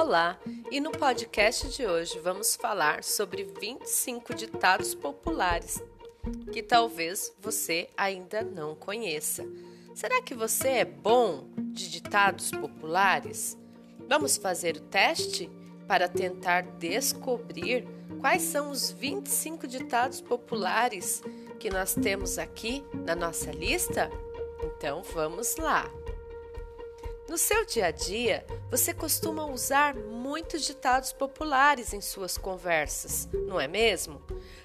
Olá, e no podcast de hoje vamos falar sobre 25 ditados populares que talvez você ainda não conheça. Será que você é bom de ditados populares? Vamos fazer o teste para tentar descobrir quais são os 25 ditados populares que nós temos aqui na nossa lista? Então vamos lá! No seu dia a dia, você costuma usar muitos ditados populares em suas conversas, não é mesmo?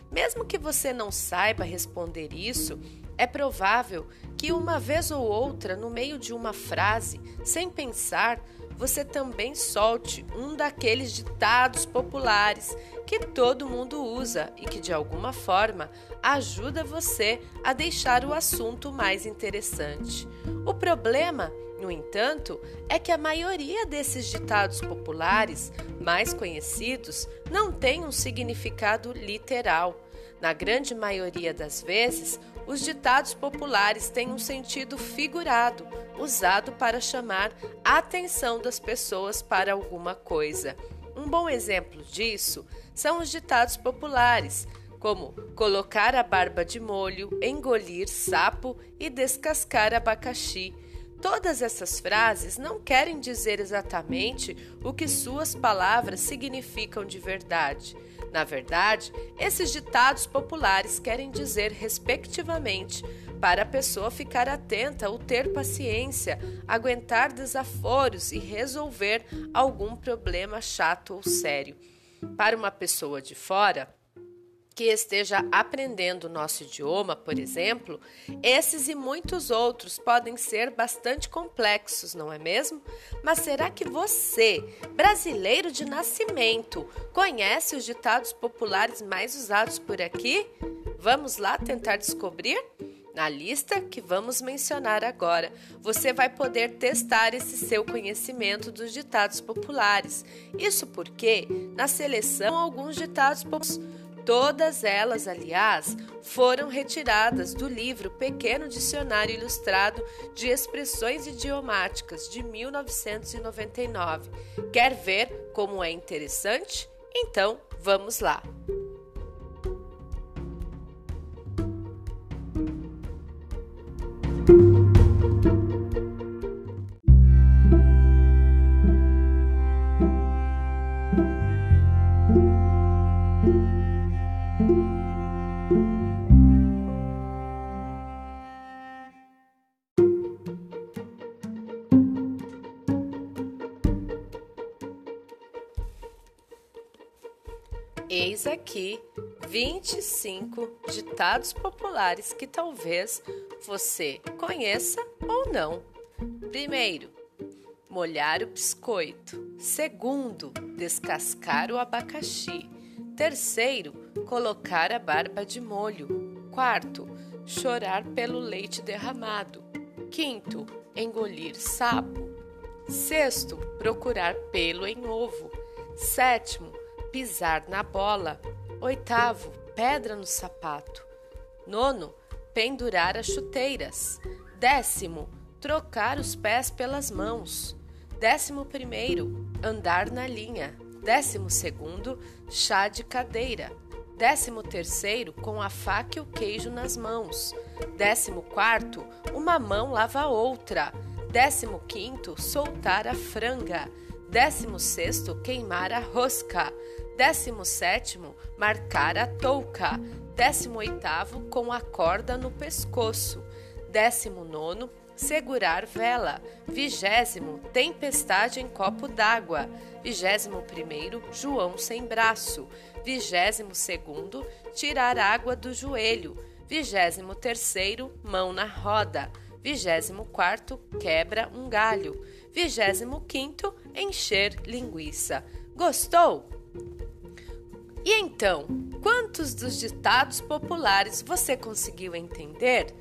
Mesmo que você não saiba responder isso, é provável que uma vez ou outra, no meio de uma frase, sem pensar, você também solte um daqueles ditados populares que todo mundo usa e que de alguma forma ajuda você a deixar o assunto mais interessante. O problema no entanto, é que a maioria desses ditados populares, mais conhecidos, não tem um significado literal. Na grande maioria das vezes, os ditados populares têm um sentido figurado, usado para chamar a atenção das pessoas para alguma coisa. Um bom exemplo disso são os ditados populares, como colocar a barba de molho, engolir sapo e descascar abacaxi Todas essas frases não querem dizer exatamente o que suas palavras significam de verdade. Na verdade, esses ditados populares querem dizer, respectivamente, para a pessoa ficar atenta ou ter paciência, aguentar desaforos e resolver algum problema chato ou sério. Para uma pessoa de fora, que esteja aprendendo o nosso idioma, por exemplo, esses e muitos outros podem ser bastante complexos, não é mesmo? Mas será que você, brasileiro de nascimento, conhece os ditados populares mais usados por aqui? Vamos lá tentar descobrir? Na lista que vamos mencionar agora, você vai poder testar esse seu conhecimento dos ditados populares. Isso porque, na seleção, alguns ditados populares Todas elas, aliás, foram retiradas do livro Pequeno Dicionário Ilustrado de Expressões Idiomáticas de 1999. Quer ver como é interessante? Então, vamos lá! Eis aqui 25 ditados populares que talvez você conheça ou não. Primeiro, molhar o biscoito. Segundo, descascar o abacaxi. Terceiro, colocar a barba de molho. Quarto, chorar pelo leite derramado. Quinto, engolir sapo. Sexto, procurar pelo em ovo. Sétimo, pisar na bola. Oitavo, pedra no sapato. Nono, pendurar as chuteiras. Décimo, trocar os pés pelas mãos. Décimo primeiro, andar na linha. Décimo segundo, chá de cadeira. Décimo terceiro, com a faca e o queijo nas mãos. Décimo quarto, uma mão lava a outra. Décimo quinto, soltar a franga. Décimo sexto, queimar a rosca. Décimo sétimo, marcar a touca. Décimo oitavo, com a corda no pescoço. Décimo nono, segurar vela. Vigésimo, tempestade em copo d'água. Vigésimo primeiro, João sem braço. Vigésimo segundo, tirar água do joelho. Vigésimo terceiro, mão na roda. Vigésimo quarto, quebra um galho. Vigésimo quinto, encher linguiça. Gostou? E então, quantos dos ditados populares você conseguiu entender?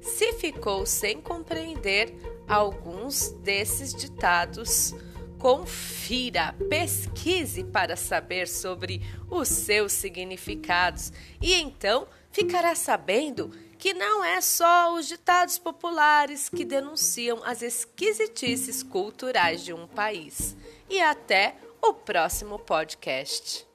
Se ficou sem compreender alguns desses ditados, confira, pesquise para saber sobre os seus significados e então ficará sabendo que não é só os ditados populares que denunciam as esquisitices culturais de um país, e até o próximo podcast.